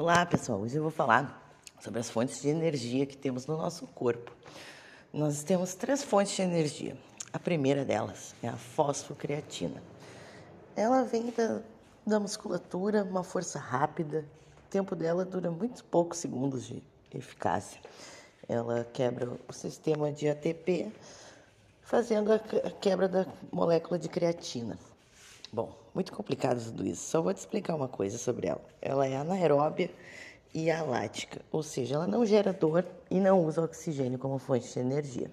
Olá pessoal, hoje eu vou falar sobre as fontes de energia que temos no nosso corpo. Nós temos três fontes de energia. A primeira delas é a fosfocreatina. Ela vem da, da musculatura, uma força rápida. O tempo dela dura muito poucos segundos de eficácia. Ela quebra o sistema de ATP, fazendo a quebra da molécula de creatina. Bom, muito complicado tudo isso. Só vou te explicar uma coisa sobre ela. Ela é anaeróbia e alática, ou seja, ela não gera dor e não usa oxigênio como fonte de energia.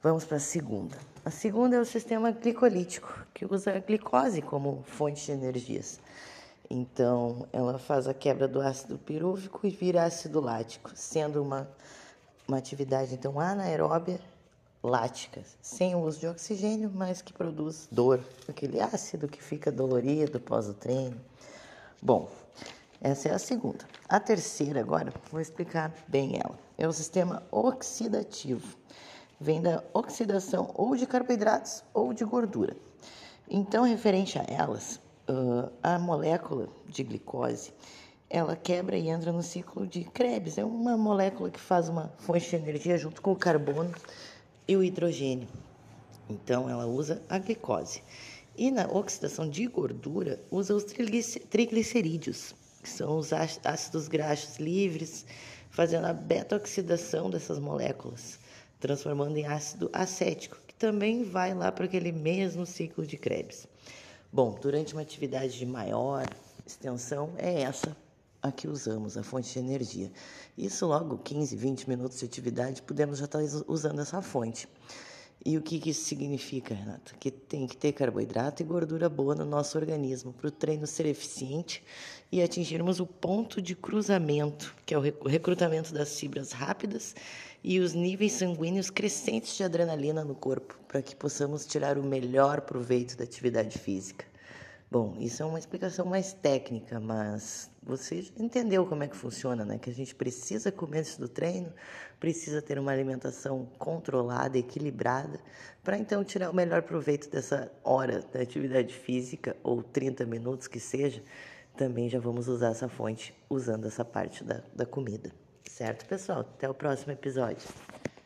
Vamos para a segunda. A segunda é o sistema glicolítico, que usa a glicose como fonte de energias. Então, ela faz a quebra do ácido pirúvico e vira ácido lático, sendo uma, uma atividade então anaeróbia láticas, sem o uso de oxigênio, mas que produz dor, aquele ácido que fica dolorido após o treino. Bom, essa é a segunda. A terceira, agora, vou explicar bem ela. É o sistema oxidativo. Vem da oxidação ou de carboidratos ou de gordura. Então, referente a elas, a molécula de glicose ela quebra e entra no ciclo de Krebs. É uma molécula que faz uma fonte de energia junto com o carbono e o hidrogênio. Então, ela usa a glicose. E na oxidação de gordura, usa os triglicerídeos, que são os ácidos graxos livres, fazendo a beta-oxidação dessas moléculas, transformando em ácido acético, que também vai lá para aquele mesmo ciclo de Krebs. Bom, durante uma atividade de maior extensão, é essa a que usamos, a fonte de energia. Isso logo 15, 20 minutos de atividade, podemos já estar usando essa fonte. E o que, isso significa, Renata? Que tem que ter carboidrato e gordura boa no nosso organismo para o treino ser eficiente e atingirmos o ponto de cruzamento, que é o recrutamento das fibras rápidas e os níveis sanguíneos crescentes de adrenalina no corpo, para que possamos tirar o melhor proveito da atividade física. Bom, isso é uma explicação mais técnica, mas você entendeu como é que funciona, né? Que a gente precisa comer antes do treino, precisa ter uma alimentação controlada, equilibrada, para então tirar o melhor proveito dessa hora da atividade física, ou 30 minutos que seja. Também já vamos usar essa fonte usando essa parte da, da comida. Certo, pessoal? Até o próximo episódio.